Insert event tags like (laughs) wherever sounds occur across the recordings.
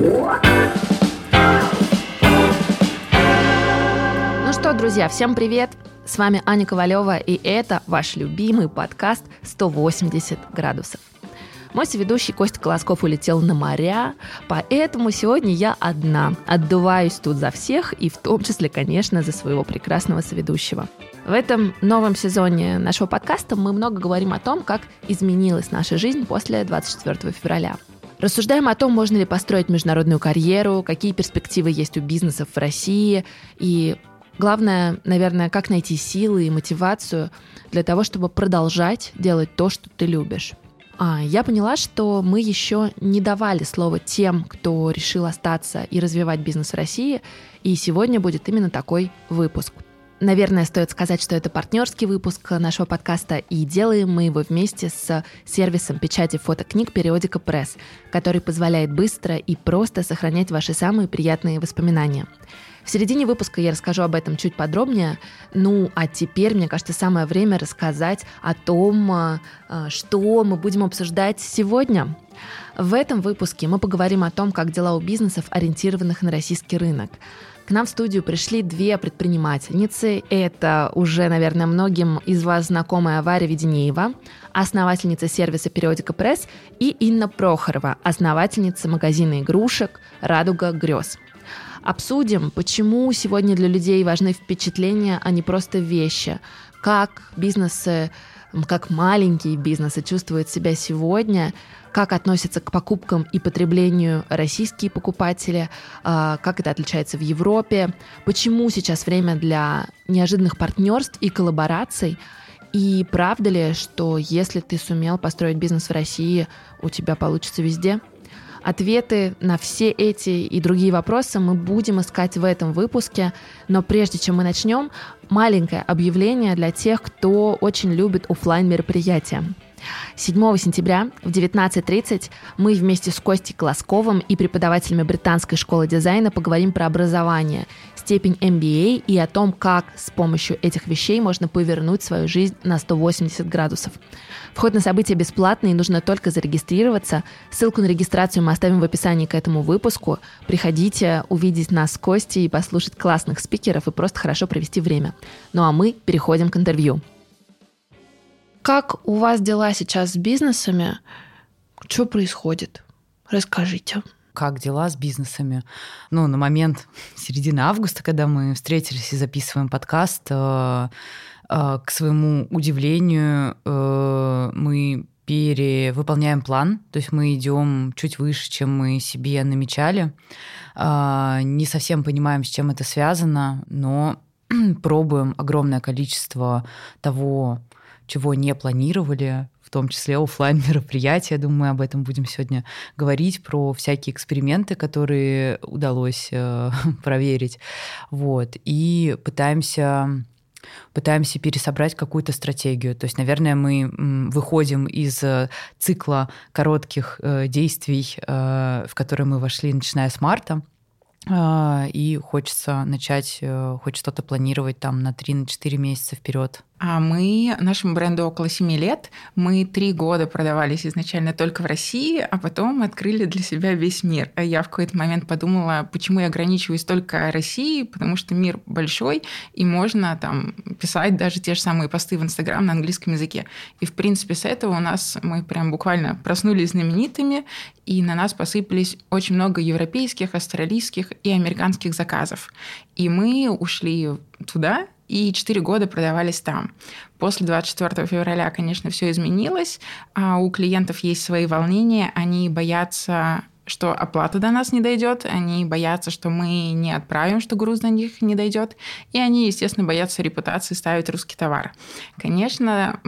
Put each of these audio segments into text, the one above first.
Ну что, друзья, всем привет! С вами Аня Ковалева, и это ваш любимый подкаст «180 градусов». Мой соведущий Костя Колосков улетел на моря, поэтому сегодня я одна. Отдуваюсь тут за всех, и в том числе, конечно, за своего прекрасного соведущего. В этом новом сезоне нашего подкаста мы много говорим о том, как изменилась наша жизнь после 24 февраля. Рассуждаем о том, можно ли построить международную карьеру, какие перспективы есть у бизнесов в России и Главное, наверное, как найти силы и мотивацию для того, чтобы продолжать делать то, что ты любишь. А, я поняла, что мы еще не давали слова тем, кто решил остаться и развивать бизнес в России, и сегодня будет именно такой выпуск. Наверное, стоит сказать, что это партнерский выпуск нашего подкаста, и делаем мы его вместе с сервисом печати фотокниг «Периодика Пресс», который позволяет быстро и просто сохранять ваши самые приятные воспоминания. В середине выпуска я расскажу об этом чуть подробнее. Ну, а теперь, мне кажется, самое время рассказать о том, а, а, что мы будем обсуждать сегодня. В этом выпуске мы поговорим о том, как дела у бизнесов, ориентированных на российский рынок. К нам в студию пришли две предпринимательницы. Это уже, наверное, многим из вас знакомая Варя Веденеева, основательница сервиса «Периодика Пресс», и Инна Прохорова, основательница магазина игрушек «Радуга грез». Обсудим, почему сегодня для людей важны впечатления, а не просто вещи. Как бизнесы, как маленькие бизнесы чувствуют себя сегодня, как относятся к покупкам и потреблению российские покупатели, а, как это отличается в Европе, почему сейчас время для неожиданных партнерств и коллабораций, и правда ли, что если ты сумел построить бизнес в России, у тебя получится везде – Ответы на все эти и другие вопросы мы будем искать в этом выпуске, но прежде чем мы начнем, маленькое объявление для тех, кто очень любит офлайн мероприятия. 7 сентября в 19.30 мы вместе с Костей Колосковым и преподавателями Британской школы дизайна поговорим про образование, степень MBA и о том, как с помощью этих вещей можно повернуть свою жизнь на 180 градусов. Вход на событие бесплатный, нужно только зарегистрироваться. Ссылку на регистрацию мы оставим в описании к этому выпуску. Приходите увидеть нас с Костей и послушать классных спикеров и просто хорошо провести время. Ну а мы переходим к интервью. Как у вас дела сейчас с бизнесами? Что происходит? Расскажите. Как дела с бизнесами? Ну, на момент (laughs) середины августа, когда мы встретились и записываем подкаст, э, э, к своему удивлению, э, мы перевыполняем план, то есть мы идем чуть выше, чем мы себе намечали. Не совсем понимаем, с чем это связано, но (clears throat) пробуем огромное количество того, чего не планировали, в том числе офлайн (laughs) мероприятия. Думаю, мы об этом будем сегодня говорить, про всякие эксперименты, которые удалось э, (laughs) проверить. Вот. И пытаемся пытаемся пересобрать какую-то стратегию. То есть, наверное, мы выходим из э, цикла коротких э, действий, э, в которые мы вошли, начиная с марта, и хочется начать хоть что-то планировать там на 3-4 месяца вперед. А мы, нашему бренду около 7 лет, мы три года продавались изначально только в России, а потом открыли для себя весь мир. Я в какой-то момент подумала, почему я ограничиваюсь только Россией, потому что мир большой, и можно там писать даже те же самые посты в Инстаграм на английском языке. И, в принципе, с этого у нас мы прям буквально проснулись знаменитыми, и на нас посыпались очень много европейских, австралийских и американских заказов. И мы ушли туда, и 4 года продавались там. После 24 февраля, конечно, все изменилось. А у клиентов есть свои волнения, они боятся что оплата до нас не дойдет, они боятся, что мы не отправим, что груз до них не дойдет, и они, естественно, боятся репутации ставить русский товар. Конечно,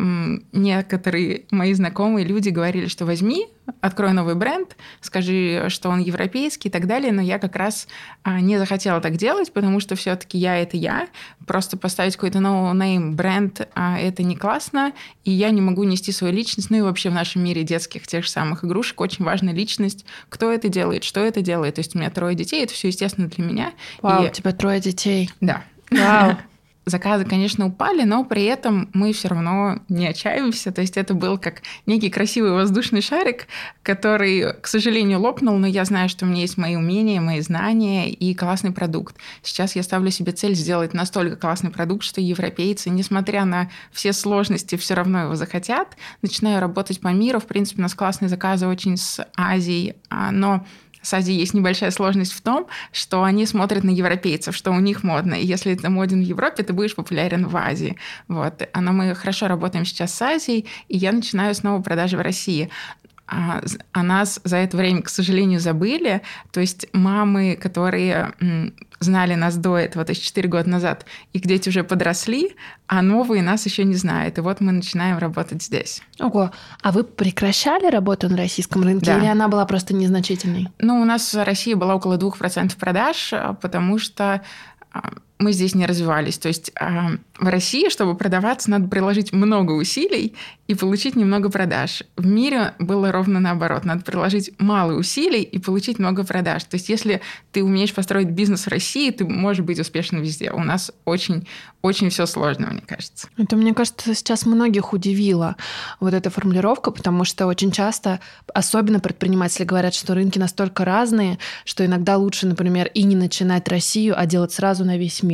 некоторые мои знакомые люди говорили, что возьми, открой новый бренд, скажи, что он европейский и так далее, но я как раз а, не захотела так делать, потому что все-таки я это я, просто поставить какой-то no name бренд а, это не классно, и я не могу нести свою личность, ну и вообще в нашем мире детских тех же самых игрушек очень важна личность, кто это делает, что это делает, то есть у меня трое детей, это все естественно для меня. Вау, и... у тебя трое детей. Да. Вау. (laughs) заказы, конечно, упали, но при этом мы все равно не отчаиваемся. То есть это был как некий красивый воздушный шарик, который, к сожалению, лопнул, но я знаю, что у меня есть мои умения, мои знания и классный продукт. Сейчас я ставлю себе цель сделать настолько классный продукт, что европейцы, несмотря на все сложности, все равно его захотят. Начинаю работать по миру. В принципе, у нас классные заказы очень с Азией, а, но с Азией есть небольшая сложность в том, что они смотрят на европейцев, что у них модно. И если это моден в Европе, ты будешь популярен в Азии. Вот. Но мы хорошо работаем сейчас с Азией, и я начинаю снова продажи в России а, о нас за это время, к сожалению, забыли. То есть мамы, которые знали нас до этого, то есть 4 года назад, их дети уже подросли, а новые нас еще не знают. И вот мы начинаем работать здесь. Ого, а вы прекращали работу на российском рынке да. или она была просто незначительной? Ну, у нас в России была около 2% продаж, потому что а, мы здесь не развивались. То есть а, в России, чтобы продаваться, надо приложить много усилий и получить немного продаж. В мире было ровно наоборот. Надо приложить мало усилий и получить много продаж. То есть если ты умеешь построить бизнес в России, ты можешь быть успешным везде. У нас очень, очень все сложно, мне кажется. Это, мне кажется, сейчас многих удивило вот эта формулировка, потому что очень часто, особенно предприниматели говорят, что рынки настолько разные, что иногда лучше, например, и не начинать Россию, а делать сразу на весь мир.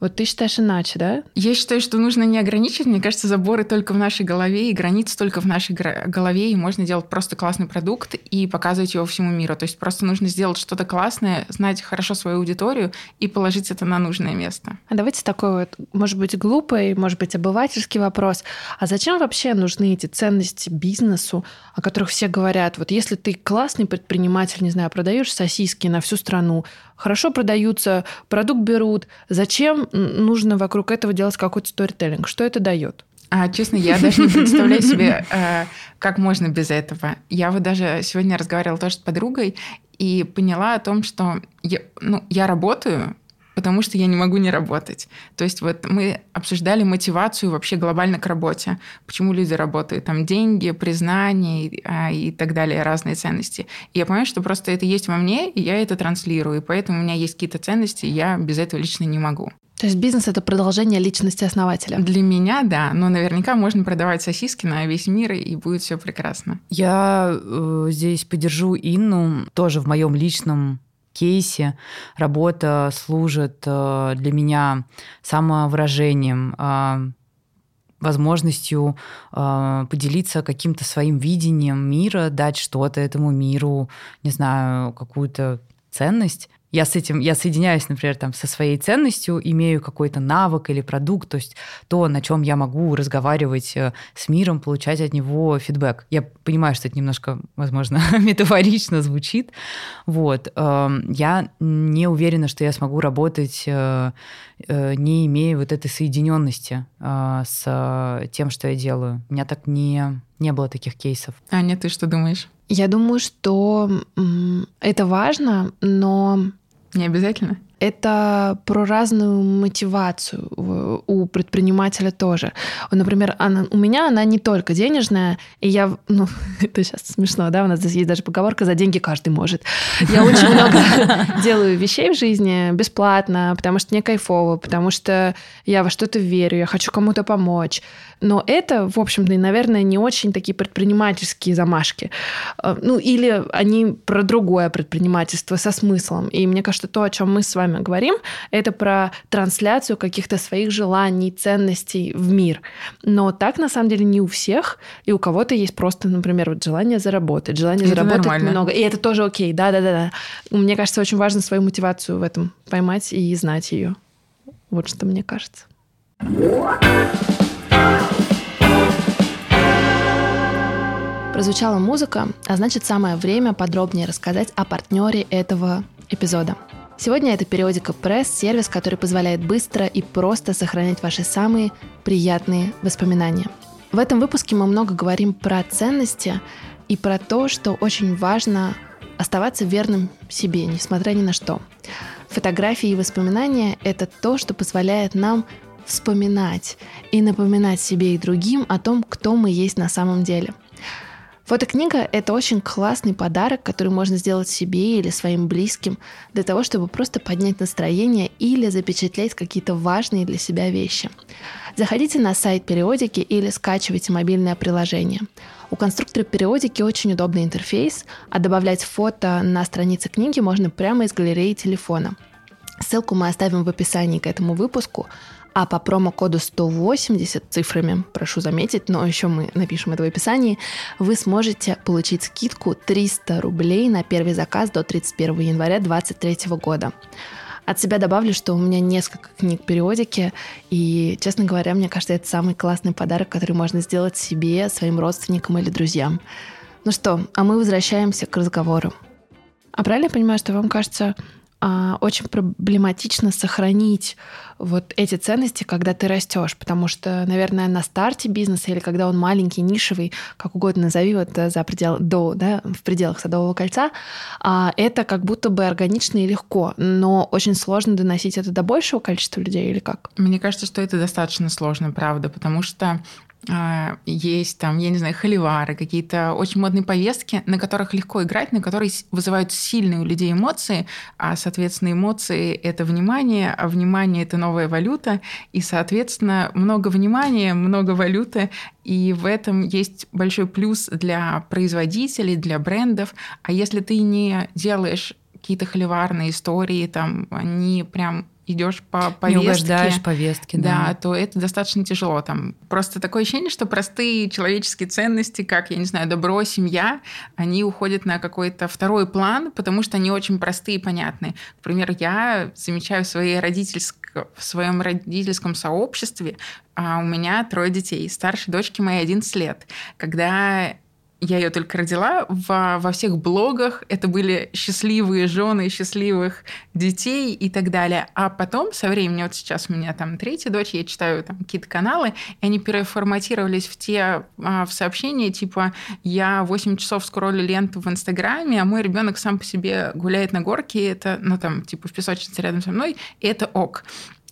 Вот ты считаешь иначе, да? Я считаю, что нужно не ограничивать. Мне кажется, заборы только в нашей голове, и границы только в нашей голове, и можно делать просто классный продукт и показывать его всему миру. То есть просто нужно сделать что-то классное, знать хорошо свою аудиторию и положить это на нужное место. А давайте такой вот, может быть, глупый, может быть, обывательский вопрос. А зачем вообще нужны эти ценности бизнесу, о которых все говорят? Вот если ты классный предприниматель, не знаю, продаешь сосиски на всю страну, хорошо продаются, продукт берут. Зачем нужно вокруг этого делать какой-то сторителлинг? Что это дает? А, честно, я даже не представляю себе, э, как можно без этого. Я вот даже сегодня разговаривала тоже с подругой и поняла о том, что я, ну, я работаю, потому что я не могу не работать. То есть вот мы обсуждали мотивацию вообще глобально к работе. Почему люди работают? Там деньги, признание а, и так далее, разные ценности. И я понимаю, что просто это есть во мне, и я это транслирую. И поэтому у меня есть какие-то ценности, и я без этого лично не могу. То есть бизнес это продолжение личности основателя. Для меня, да, но наверняка можно продавать сосиски на весь мир и будет все прекрасно. Я э, здесь поддержу Инну тоже в моем личном кейсе работа служит э, для меня самовыражением, э, возможностью э, поделиться каким-то своим видением мира, дать что-то этому миру, не знаю, какую-то ценность я с этим, я соединяюсь, например, там, со своей ценностью, имею какой-то навык или продукт, то есть то, на чем я могу разговаривать э, с миром, получать от него фидбэк. Я понимаю, что это немножко, возможно, (laughs) метафорично звучит. Вот. Эм, я не уверена, что я смогу работать, э, э, не имея вот этой соединенности с тем, что я делаю. У меня так не, не было таких кейсов. Аня, ты что думаешь? Я думаю, что это важно, но не обязательно. Это про разную мотивацию у предпринимателя тоже. Например, она, у меня она не только денежная, и я, ну, (laughs) это сейчас смешно, да, у нас здесь есть даже поговорка «за деньги каждый может». Я (laughs) очень много (laughs) делаю вещей в жизни бесплатно, потому что мне кайфово, потому что я во что-то верю, я хочу кому-то помочь. Но это, в общем-то, наверное, не очень такие предпринимательские замашки. Э, ну, или они про другое предпринимательство со смыслом. И мне кажется, то, о чем мы с вами говорим, это про трансляцию каких-то своих желаний, ценностей в мир. Но так, на самом деле, не у всех. И у кого-то есть просто, например, вот желание заработать, желание это заработать нормально. много. И это тоже окей, да-да-да. Мне кажется, очень важно свою мотивацию в этом поймать и знать ее. Вот что мне кажется. Прозвучала музыка, а значит самое время подробнее рассказать о партнере этого эпизода. Сегодня это периодика пресс, сервис, который позволяет быстро и просто сохранять ваши самые приятные воспоминания. В этом выпуске мы много говорим про ценности и про то, что очень важно оставаться верным себе, несмотря ни на что. Фотографии и воспоминания — это то, что позволяет нам вспоминать и напоминать себе и другим о том, кто мы есть на самом деле. Фотокнига — это очень классный подарок, который можно сделать себе или своим близким для того, чтобы просто поднять настроение или запечатлеть какие-то важные для себя вещи. Заходите на сайт периодики или скачивайте мобильное приложение. У конструктора периодики очень удобный интерфейс, а добавлять фото на странице книги можно прямо из галереи телефона. Ссылку мы оставим в описании к этому выпуску, а по промокоду 180 цифрами, прошу заметить, но еще мы напишем это в описании, вы сможете получить скидку 300 рублей на первый заказ до 31 января 2023 года. От себя добавлю, что у меня несколько книг периодики, и, честно говоря, мне кажется, это самый классный подарок, который можно сделать себе, своим родственникам или друзьям. Ну что, а мы возвращаемся к разговору. А правильно я понимаю, что вам кажется, очень проблематично сохранить вот эти ценности, когда ты растешь, потому что, наверное, на старте бизнеса или когда он маленький, нишевый, как угодно назови, вот э, за предел, до, да, в пределах Садового кольца, а, это как будто бы органично и легко, но очень сложно доносить это до большего количества людей или как? Мне кажется, что это достаточно сложно, правда, потому что а, есть там, я не знаю, холивары, какие-то очень модные повестки, на которых легко играть, на которые вызывают сильные у людей эмоции, а, соответственно, эмоции — это внимание, а внимание — это новая валюта, и, соответственно, много внимания, много валюты, и в этом есть большой плюс для производителей, для брендов. А если ты не делаешь какие-то холиварные истории, там, они прям идешь по повестке. Не угождаешь повестке, да. Да, то это достаточно тяжело. Там просто такое ощущение, что простые человеческие ценности, как, я не знаю, добро, семья, они уходят на какой-то второй план, потому что они очень простые и понятные. Например, я замечаю в, своей родительск... в своем родительском сообществе, а у меня трое детей. Старшей дочке моей 11 лет. Когда я ее только родила, во, во всех блогах это были счастливые жены, счастливых детей и так далее. А потом, со временем, вот сейчас у меня там третья дочь, я читаю там какие-то каналы, и они переформатировались в те а, в сообщения, типа я 8 часов скроллю ленту в Инстаграме, а мой ребенок сам по себе гуляет на горке, это, ну там, типа в песочнице рядом со мной, и это ок.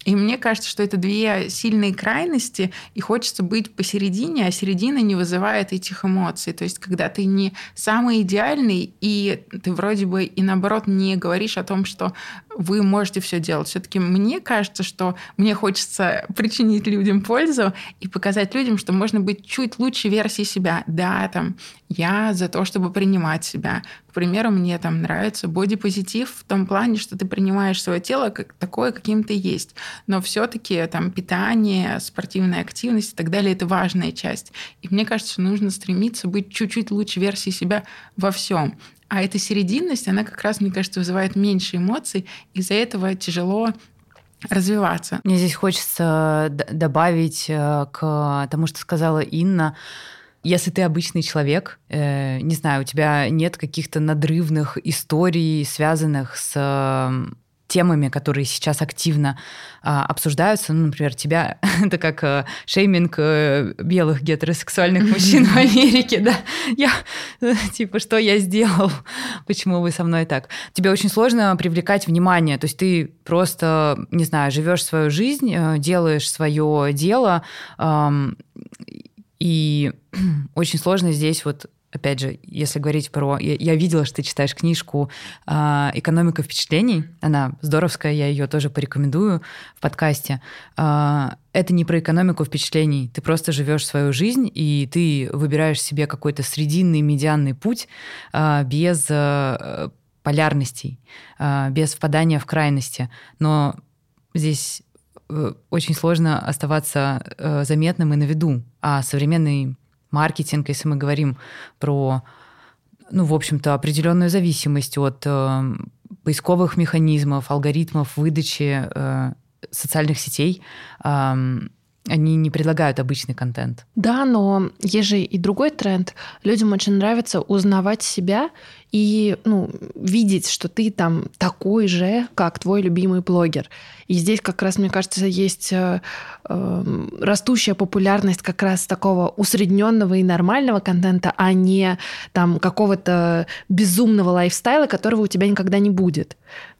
И мне кажется, что это две сильные крайности, и хочется быть посередине, а середина не вызывает этих эмоций. То есть, когда ты не самый идеальный, и ты вроде бы и наоборот не говоришь о том, что вы можете все делать. Все-таки мне кажется, что мне хочется причинить людям пользу и показать людям, что можно быть чуть лучше версией себя. Да, там, я за то, чтобы принимать себя. К примеру, мне там нравится бодипозитив в том плане, что ты принимаешь свое тело как такое, каким ты есть. Но все-таки там питание, спортивная активность и так далее это важная часть. И мне кажется, нужно стремиться быть чуть-чуть лучше версией себя во всем. А эта серединность, она как раз, мне кажется, вызывает меньше эмоций, из-за этого тяжело развиваться. Мне здесь хочется добавить э, к тому, что сказала Инна. Если ты обычный человек, э, не знаю, у тебя нет каких-то надрывных историй, связанных с темами, которые сейчас активно а, обсуждаются. Ну, например, тебя (laughs) это как а, шейминг а, белых гетеросексуальных мужчин в Америке, да? Я типа, что я сделал? (laughs) Почему вы со мной так? Тебе очень сложно привлекать внимание. То есть ты просто, не знаю, живешь свою жизнь, э, делаешь свое дело, и (clears throat) очень сложно здесь вот опять же, если говорить про... Я, я видела, что ты читаешь книжку э, «Экономика впечатлений». Она здоровская, я ее тоже порекомендую в подкасте. Э, это не про экономику впечатлений. Ты просто живешь свою жизнь, и ты выбираешь себе какой-то срединный, медианный путь э, без э, полярностей, э, без впадания в крайности. Но здесь очень сложно оставаться э, заметным и на виду. А современный маркетинг, если мы говорим про, ну, в общем-то, определенную зависимость от э, поисковых механизмов, алгоритмов выдачи э, социальных сетей, э, они не предлагают обычный контент. Да, но есть же и другой тренд. Людям очень нравится узнавать себя и ну, видеть, что ты там такой же, как твой любимый блогер. И здесь как раз, мне кажется, есть э, э, растущая популярность как раз такого усредненного и нормального контента, а не там какого-то безумного лайфстайла, которого у тебя никогда не будет.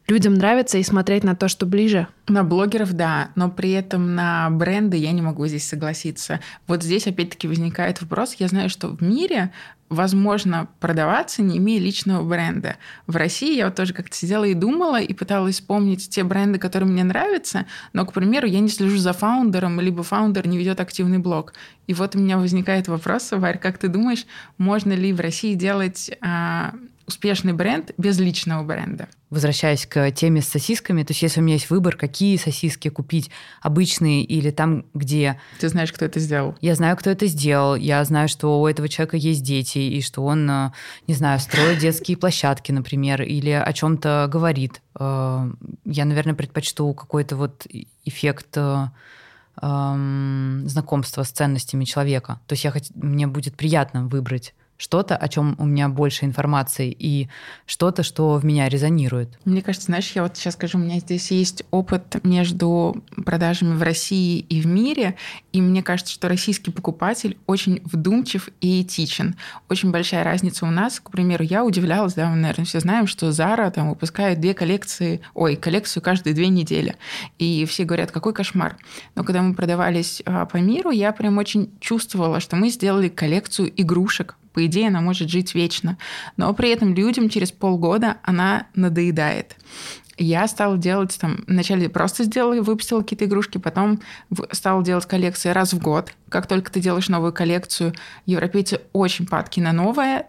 Людям нравится и смотреть на то, что ближе. На блогеров, да, но при этом на бренды я не могу здесь согласиться. Вот здесь опять-таки возникает вопрос. Я знаю, что в мире возможно продаваться, не имея личного бренда. В России я вот тоже как-то сидела и думала, и пыталась вспомнить те бренды, которые мне нравятся, но, к примеру, я не слежу за фаундером, либо фаундер не ведет активный блог. И вот у меня возникает вопрос, Варь, как ты думаешь, можно ли в России делать а, успешный бренд без личного бренда. Возвращаясь к теме с сосисками, то есть если у меня есть выбор, какие сосиски купить, обычные или там, где... Ты знаешь, кто это сделал? Я знаю, кто это сделал. Я знаю, что у этого человека есть дети, и что он, э, не знаю, строит детские площадки, например, или о чем-то говорит. Э, я, наверное, предпочту какой-то вот эффект э, эм, знакомства с ценностями человека. То есть я, мне будет приятно выбрать что-то, о чем у меня больше информации, и что-то, что в меня резонирует. Мне кажется, знаешь, я вот сейчас скажу, у меня здесь есть опыт между продажами в России и в мире, и мне кажется, что российский покупатель очень вдумчив и этичен. Очень большая разница у нас. К примеру, я удивлялась, да, мы, наверное, все знаем, что Zara там выпускает две коллекции, ой, коллекцию каждые две недели. И все говорят, какой кошмар. Но когда мы продавались а, по миру, я прям очень чувствовала, что мы сделали коллекцию игрушек по идее, она может жить вечно. Но при этом людям через полгода она надоедает. Я стала делать там, вначале просто сделала, выпустила какие-то игрушки, потом стала делать коллекции раз в год. Как только ты делаешь новую коллекцию, европейцы очень падки на новое,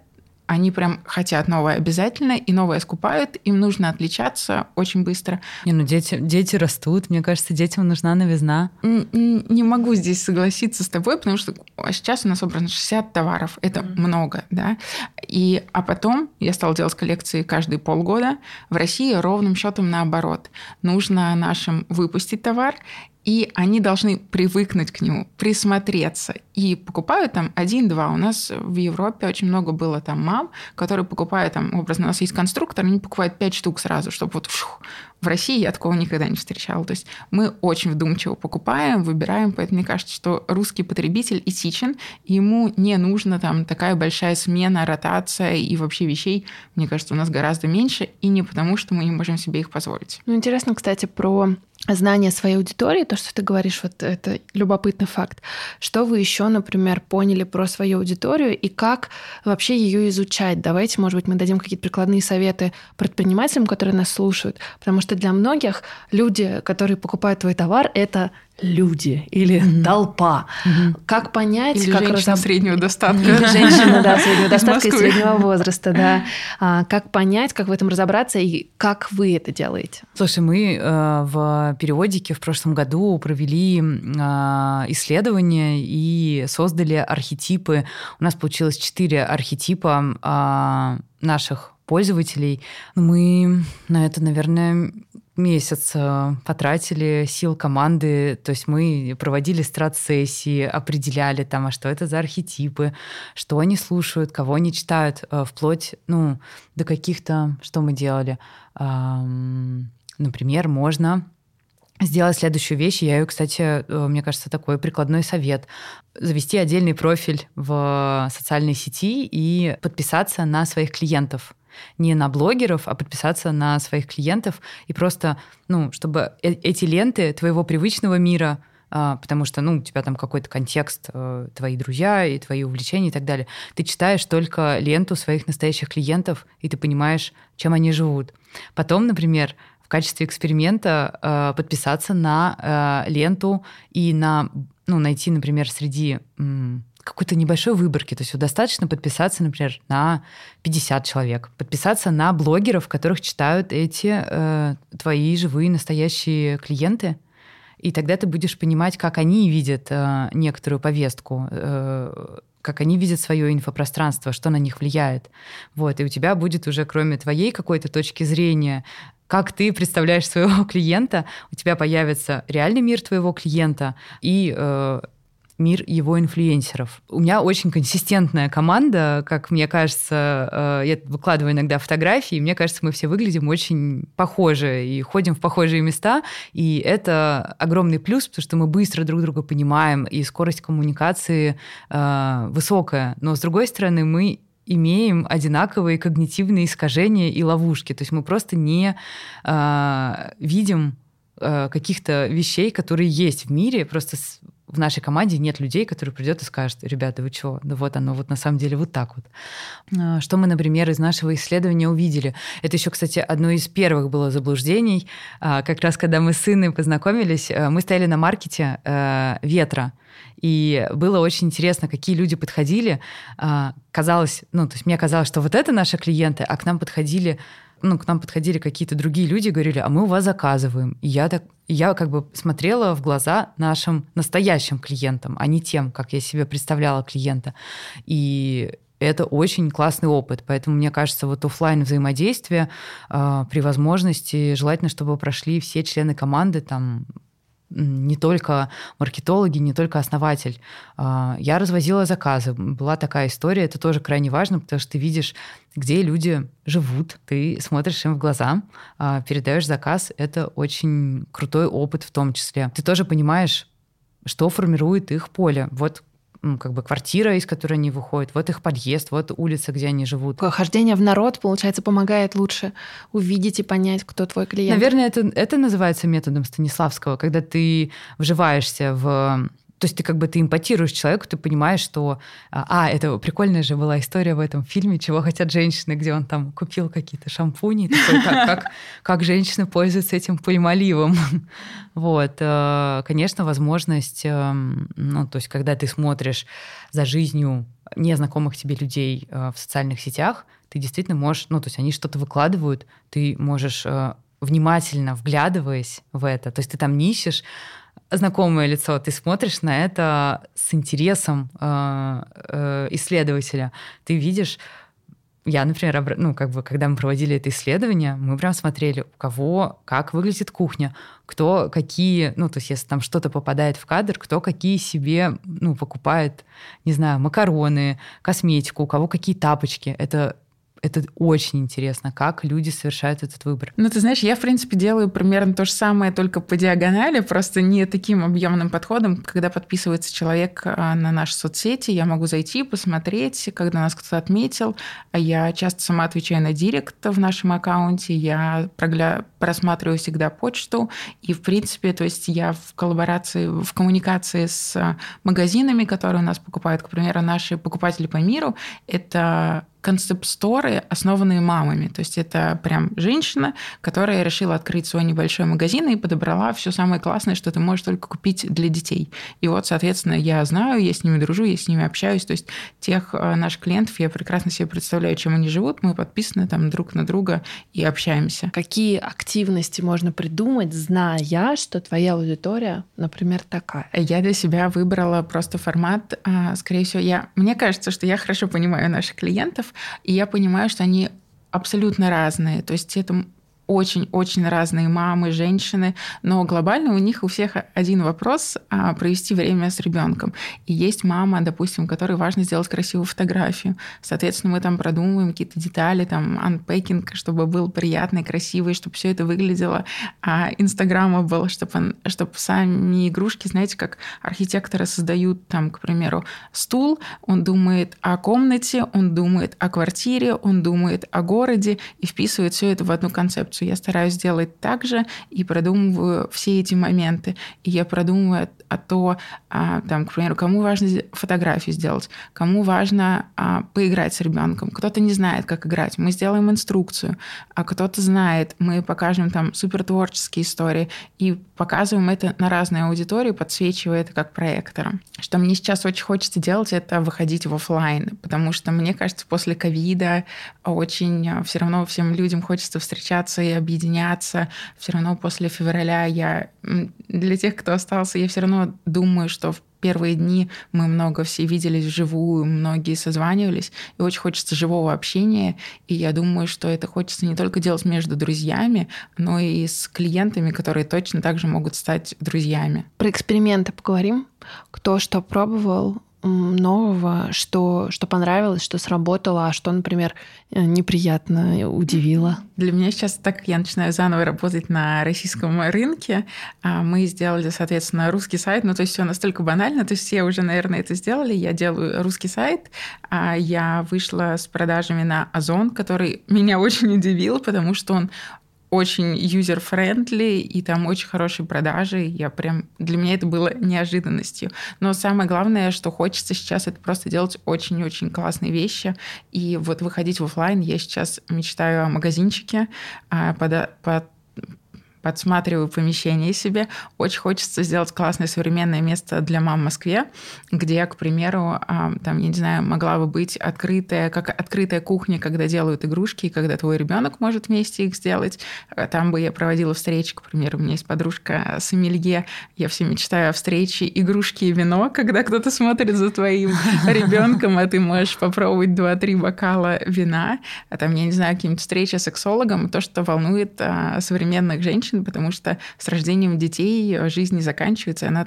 они прям хотят новое обязательно, и новое скупают, им нужно отличаться очень быстро. Не, ну дети, дети растут, мне кажется, детям нужна новизна. Не могу здесь согласиться с тобой, потому что сейчас у нас собрано 60 товаров, это mm-hmm. много, да. И, а потом я стала делать коллекции каждые полгода. В России ровным счетом наоборот. Нужно нашим выпустить товар, и они должны привыкнуть к нему, присмотреться. И покупают там один-два. У нас в Европе очень много было там мам, которые покупают там, образно, у нас есть конструктор, они покупают пять штук сразу, чтобы вот фух, в России я такого никогда не встречала. То есть мы очень вдумчиво покупаем, выбираем, поэтому мне кажется, что русский потребитель этичен, ему не нужна там такая большая смена, ротация и вообще вещей, мне кажется, у нас гораздо меньше, и не потому, что мы не можем себе их позволить. Ну, интересно, кстати, про знание своей аудитории, то, что ты говоришь, вот это любопытный факт. Что вы еще, например, поняли про свою аудиторию и как вообще ее изучать? Давайте, может быть, мы дадим какие-то прикладные советы предпринимателям, которые нас слушают, потому что для многих люди, которые покупают твой товар, это люди или mm-hmm. толпа. Mm-hmm. Как понять, или как женщина разоб... среднего достатка. Или женщина, да, среднего (laughs) достатка и среднего возраста, да. (laughs) А, как понять, как в этом разобраться и как вы это делаете? Слушай, мы э, в периодике в прошлом году провели э, исследование и создали архетипы. У нас получилось четыре архетипа э, наших пользователей. Мы на это, наверное, месяц э, потратили сил команды, то есть мы проводили страт-сессии, определяли там, а что это за архетипы, что они слушают, кого они читают, э, вплоть, ну, до каких-то, что мы делали. Например, можно сделать следующую вещь. Я ее, кстати, э, мне кажется, такой прикладной совет. Завести отдельный профиль в социальной сети и подписаться на своих клиентов не на блогеров, а подписаться на своих клиентов и просто, ну, чтобы э эти ленты твоего привычного мира а, потому что, ну, у тебя там какой-то контекст, э, твои друзья и твои увлечения и так далее. Ты читаешь только ленту своих настоящих клиентов, и ты понимаешь, чем они живут. Потом, например, в качестве эксперимента э, подписаться на э, ленту и на, ну, найти, например, среди какой-то небольшой выборки. То есть достаточно подписаться, например, на 50 человек, подписаться на блогеров, которых читают эти э, твои живые настоящие клиенты. И тогда ты будешь понимать, как они видят э, некоторую повестку, э, как они видят свое инфопространство, что на них влияет. Вот, и у тебя будет уже, кроме твоей какой-то точки зрения, как ты представляешь своего (laughs) клиента, у тебя появится реальный мир твоего клиента и э, мир его инфлюенсеров. У меня очень консистентная команда, как мне кажется, э, я выкладываю иногда фотографии, и мне кажется, мы все выглядим очень похоже и ходим в похожие места, и это огромный плюс, потому что мы быстро друг друга понимаем, и скорость коммуникации э, высокая. Но с другой стороны, мы имеем одинаковые когнитивные искажения и ловушки. То есть мы просто не э, видим каких-то вещей, которые есть в мире, просто в нашей команде нет людей, которые придет и скажет, ребята, вы что, да вот оно вот на самом деле вот так вот. А, что мы, например, из нашего исследования увидели? Это еще, кстати, одно из первых было заблуждений. А, как раз когда мы с сыном познакомились, э, мы стояли на маркете э, ветра, и было очень интересно, какие люди подходили. А, казалось, ну, то есть мне казалось, что вот это наши клиенты, а к нам подходили ну, к нам подходили какие-то другие люди и говорили, а мы у вас заказываем. И я так, я как бы смотрела в глаза нашим настоящим клиентам, а не тем, как я себе представляла клиента. И это очень классный опыт. Поэтому, мне кажется, вот офлайн взаимодействие э, при возможности желательно, чтобы прошли все члены команды, там не только маркетологи, не только основатель. А, я развозила заказы. Была такая история, это тоже крайне важно, потому что ты видишь, где люди живут, ты смотришь им в глаза, а, передаешь заказ. Это очень крутой опыт в том числе. Ты тоже понимаешь, что формирует их поле. Вот как бы квартира, из которой они выходят, вот их подъезд, вот улица, где они живут. Хождение в народ, получается, помогает лучше увидеть и понять, кто твой клиент. Наверное, это, это называется методом Станиславского, когда ты вживаешься в то есть ты как бы ты импотируешь человеку, ты понимаешь, что... А, а, это прикольная же была история в этом фильме «Чего хотят женщины», где он там купил какие-то шампуни, такой, как, (laughs) как, как женщины пользуются этим пульмоливом. (laughs) Вот. Э, конечно, возможность... Эм, ну, то есть когда ты смотришь за жизнью незнакомых тебе людей э, в социальных сетях, ты действительно можешь... Ну, то есть они что-то выкладывают, ты можешь э, внимательно вглядываясь в это, то есть ты там не ищешь знакомое лицо, ты смотришь на это с интересом э, э, исследователя. Ты видишь, я, например, ну, как бы, когда мы проводили это исследование, мы прям смотрели, у кого как выглядит кухня, кто какие, ну, то есть если там что-то попадает в кадр, кто какие себе, ну, покупает, не знаю, макароны, косметику, у кого какие тапочки. Это это очень интересно, как люди совершают этот выбор. Ну, ты знаешь, я, в принципе, делаю примерно то же самое, только по диагонали, просто не таким объемным подходом. Когда подписывается человек а, на наши соцсети, я могу зайти, посмотреть, когда нас кто-то отметил. А я часто сама отвечаю на директ в нашем аккаунте, я прогля... просматриваю всегда почту, и, в принципе, то есть я в коллаборации, в коммуникации с магазинами, которые у нас покупают, к примеру, наши покупатели по миру, это концепт-сторы, основанные мамами. То есть это прям женщина, которая решила открыть свой небольшой магазин и подобрала все самое классное, что ты можешь только купить для детей. И вот, соответственно, я знаю, я с ними дружу, я с ними общаюсь. То есть тех э, наших клиентов я прекрасно себе представляю, чем они живут. Мы подписаны там друг на друга и общаемся. Какие активности можно придумать, зная, что твоя аудитория, например, такая? Я для себя выбрала просто формат, а, скорее всего, я... Мне кажется, что я хорошо понимаю наших клиентов, и я понимаю, что они абсолютно разные. То есть это очень-очень разные мамы, женщины, но глобально у них у всех один вопрос а, провести время с ребенком. И есть мама, допустим, которой важно сделать красивую фотографию. Соответственно, мы там продумываем какие-то детали, там, анпекинг, чтобы был приятный, красивый, чтобы все это выглядело а, инстаграма было, чтобы, чтобы сами игрушки, знаете, как архитекторы создают там, к примеру, стул, он думает о комнате, он думает о квартире, он думает о городе и вписывает все это в одну концепцию страницу. Я стараюсь сделать так же и продумываю все эти моменты. И я продумываю о то, а, там, к примеру, кому важно фотографию сделать, кому важно а, поиграть с ребенком. Кто-то не знает, как играть. Мы сделаем инструкцию, а кто-то знает. Мы покажем там супер творческие истории и показываем это на разные аудитории, подсвечивая это как проектором. Что мне сейчас очень хочется делать, это выходить в офлайн, потому что мне кажется, после ковида очень а, все равно всем людям хочется встречаться и объединяться. Все равно после февраля я... Для тех, кто остался, я все равно думаю, что в первые дни мы много все виделись вживую, многие созванивались, и очень хочется живого общения, и я думаю, что это хочется не только делать между друзьями, но и с клиентами, которые точно так же могут стать друзьями. Про эксперименты поговорим. Кто что пробовал, нового, что, что понравилось, что сработало, а что, например, э, неприятно удивило? Для меня сейчас, так как я начинаю заново работать на российском рынке, а, мы сделали, соответственно, русский сайт. Ну, то есть все настолько банально, то есть все уже, наверное, это сделали. Я делаю русский сайт. А я вышла с продажами на Озон, который (laughs) меня очень удивил, потому что он очень user-friendly, и там очень хорошие продажи. Я прям... Для меня это было неожиданностью. Но самое главное, что хочется сейчас, это просто делать очень-очень классные вещи. И вот выходить в офлайн я сейчас мечтаю о магазинчике, а, под, под подсматриваю помещение себе. Очень хочется сделать классное современное место для мам в Москве, где, к примеру, там, я не знаю, могла бы быть открытая, как открытая кухня, когда делают игрушки, и когда твой ребенок может вместе их сделать. Там бы я проводила встречи, к примеру, у меня есть подружка Сомелье, я все мечтаю о встрече игрушки и вино, когда кто-то смотрит за твоим (laughs) ребенком, а ты можешь попробовать два-три бокала вина, а там, я не знаю, какие-нибудь встречи с сексологом, то, что волнует а, современных женщин, женщин, потому что с рождением детей жизнь не заканчивается, она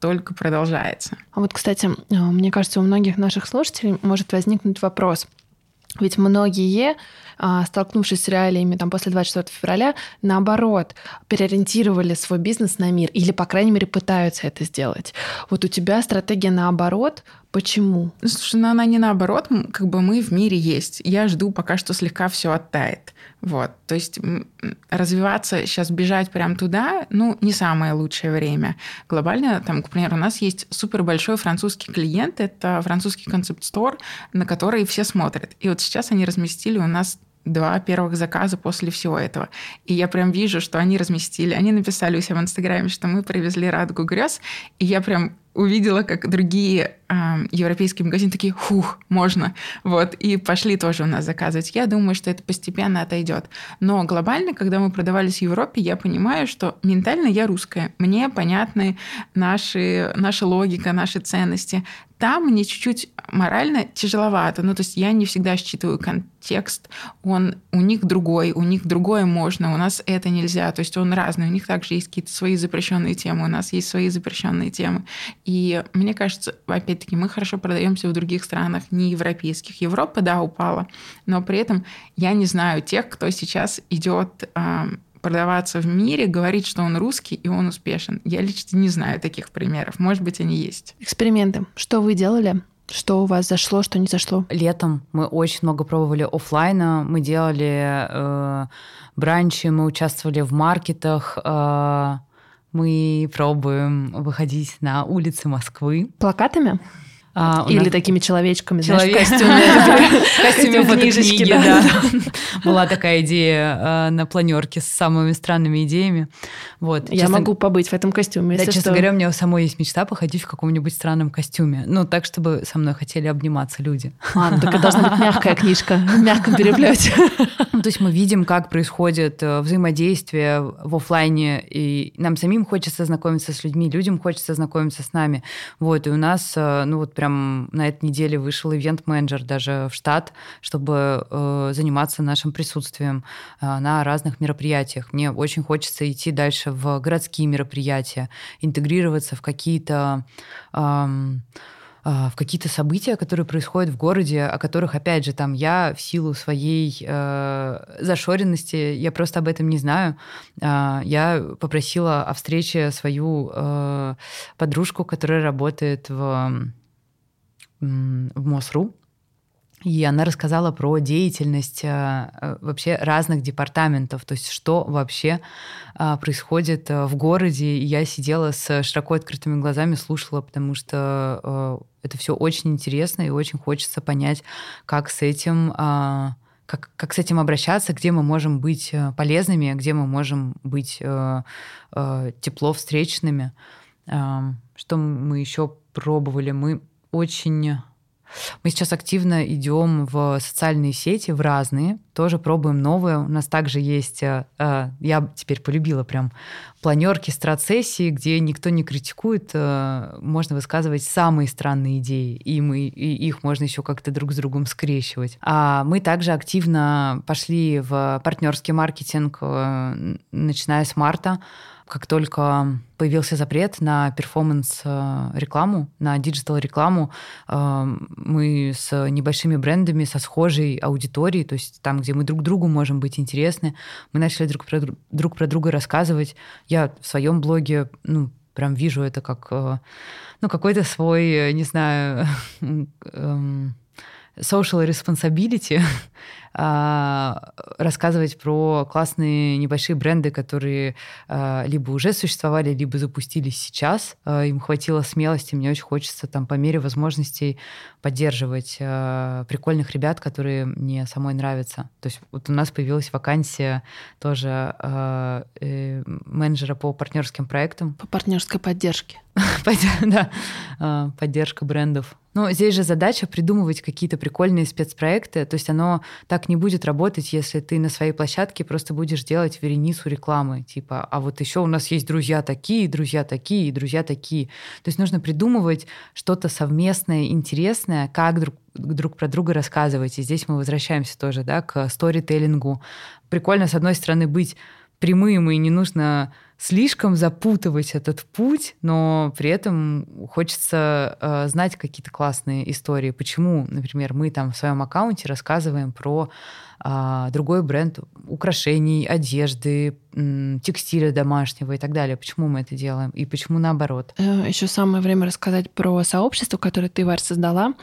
только продолжается. А вот, кстати, э, мне кажется, у многих наших слушателей может возникнуть вопрос. Ведь многие, столкнувшись с реалиями там, после 24 февраля, наоборот, переориентировали свой бизнес на мир или, по крайней мере, пытаются это сделать. Вот у тебя стратегия наоборот. Почему? Слушай, ну она не наоборот, как бы мы в мире есть. Я жду, пока что слегка все оттает. Вот. То есть развиваться, сейчас бежать прямо туда, ну, не самое лучшее время. Глобально, там, к примеру, у нас есть супер большой французский клиент, это французский концепт-стор, на который все смотрят. И вот сейчас они разместили у нас два первых заказа после всего этого. И я прям вижу, что они разместили, они написали у себя в Инстаграме, что мы привезли радугу грез, и я прям увидела, как другие э, европейские магазины такие, хух, можно, вот, и пошли тоже у нас заказывать. Я думаю, что это постепенно отойдет. Но глобально, когда мы продавались в Европе, я понимаю, что ментально я русская, мне понятны наши, наша логика, наши ценности. Там мне чуть-чуть морально тяжеловато. Ну, то есть я не всегда считываю контекст. Он у них другой, у них другое можно, у нас это нельзя. То есть он разный. У них также есть какие-то свои запрещенные темы, у нас есть свои запрещенные темы. И мне кажется, опять-таки, мы хорошо продаемся в других странах, не европейских. Европа, да, упала, но при этом я не знаю тех, кто сейчас идет продаваться в мире, говорить, что он русский и он успешен. Я лично не знаю таких примеров. Может быть, они есть. Эксперименты. Что вы делали? Что у вас зашло, что не зашло? Летом мы очень много пробовали офлайна. Мы делали э, бранчи, мы участвовали в маркетах. Э, мы пробуем выходить на улицы Москвы. Плакатами? А, Или нас... такими человечками, Человек... знаешь, в костюме. (laughs) да. (laughs) Была такая идея а, на планерке с самыми странными идеями. Вот. Я могу побыть в этом костюме, Да, честно говоря, у меня у самой есть мечта походить в каком-нибудь странном костюме. Ну, так, чтобы со мной хотели обниматься люди. А, ну так должна быть мягкая книжка, в мягком переплете. (laughs) Ну, то есть мы видим, как происходит э, взаимодействие в офлайне, и нам самим хочется знакомиться с людьми, людям хочется знакомиться с нами. Вот, и у нас, э, ну вот прям на этой неделе вышел ивент-менеджер даже в штат, чтобы э, заниматься нашим присутствием э, на разных мероприятиях. Мне очень хочется идти дальше в городские мероприятия, интегрироваться в какие-то... Э, в какие-то события, которые происходят в городе, о которых, опять же, там я в силу своей э, зашоренности, я просто об этом не знаю. Э, я попросила о встрече свою э, подружку, которая работает в в МОСРУ, и она рассказала про деятельность э, вообще разных департаментов, то есть что вообще э, происходит э, в городе. Я сидела с широко открытыми глазами, слушала, потому что это все очень интересно и очень хочется понять, как с этим как, как с этим обращаться, где мы можем быть полезными, где мы можем быть э, э, тепло встречными. Э, что мы еще пробовали? Мы очень... Мы сейчас активно идем в социальные сети, в разные, тоже пробуем новые. У нас также есть, э, э, я теперь полюбила прям планерки, страцессии, где никто не критикует, э, можно высказывать самые странные идеи, и, мы, и их можно еще как-то друг с другом скрещивать. А мы также активно пошли в партнерский маркетинг, начиная с марта как только появился запрет на performance-рекламу, э, на digital-рекламу, э, мы с небольшими брендами, со схожей аудиторией, то есть там, где мы друг другу можем быть интересны, мы начали друг про, друг про друга рассказывать. Я в своем блоге, ну, прям вижу это как, э, ну, какой-то свой, не знаю, (laughs) эм, social responsibility, (laughs) а, рассказывать про классные небольшие бренды, которые а, либо уже существовали, либо запустились сейчас. А, им хватило смелости, мне очень хочется там по мере возможностей поддерживать прикольных ребят, которые мне самой нравятся. То есть вот у нас появилась вакансия тоже э, менеджера по партнерским проектам. По партнерской поддержке. (laughs) Да, поддержка брендов. Но здесь же задача придумывать какие-то прикольные спецпроекты. То есть оно так не будет работать, если ты на своей площадке просто будешь делать вереницу рекламы. Типа, а вот еще у нас есть друзья такие, друзья такие, друзья такие. То есть нужно придумывать что-то совместное, интересное, как друг, друг про друга рассказывать. И здесь мы возвращаемся тоже да, к сторителлингу. Прикольно, с одной стороны, быть прямым, и не нужно слишком запутывать этот путь, но при этом хочется э, знать какие-то классные истории. Почему, например, мы там в своем аккаунте рассказываем про а, другой бренд украшений, одежды, текстиля домашнего и так далее. Почему мы это делаем и почему наоборот? Э, Еще самое время рассказать про сообщество, которое ты, Варь, создала,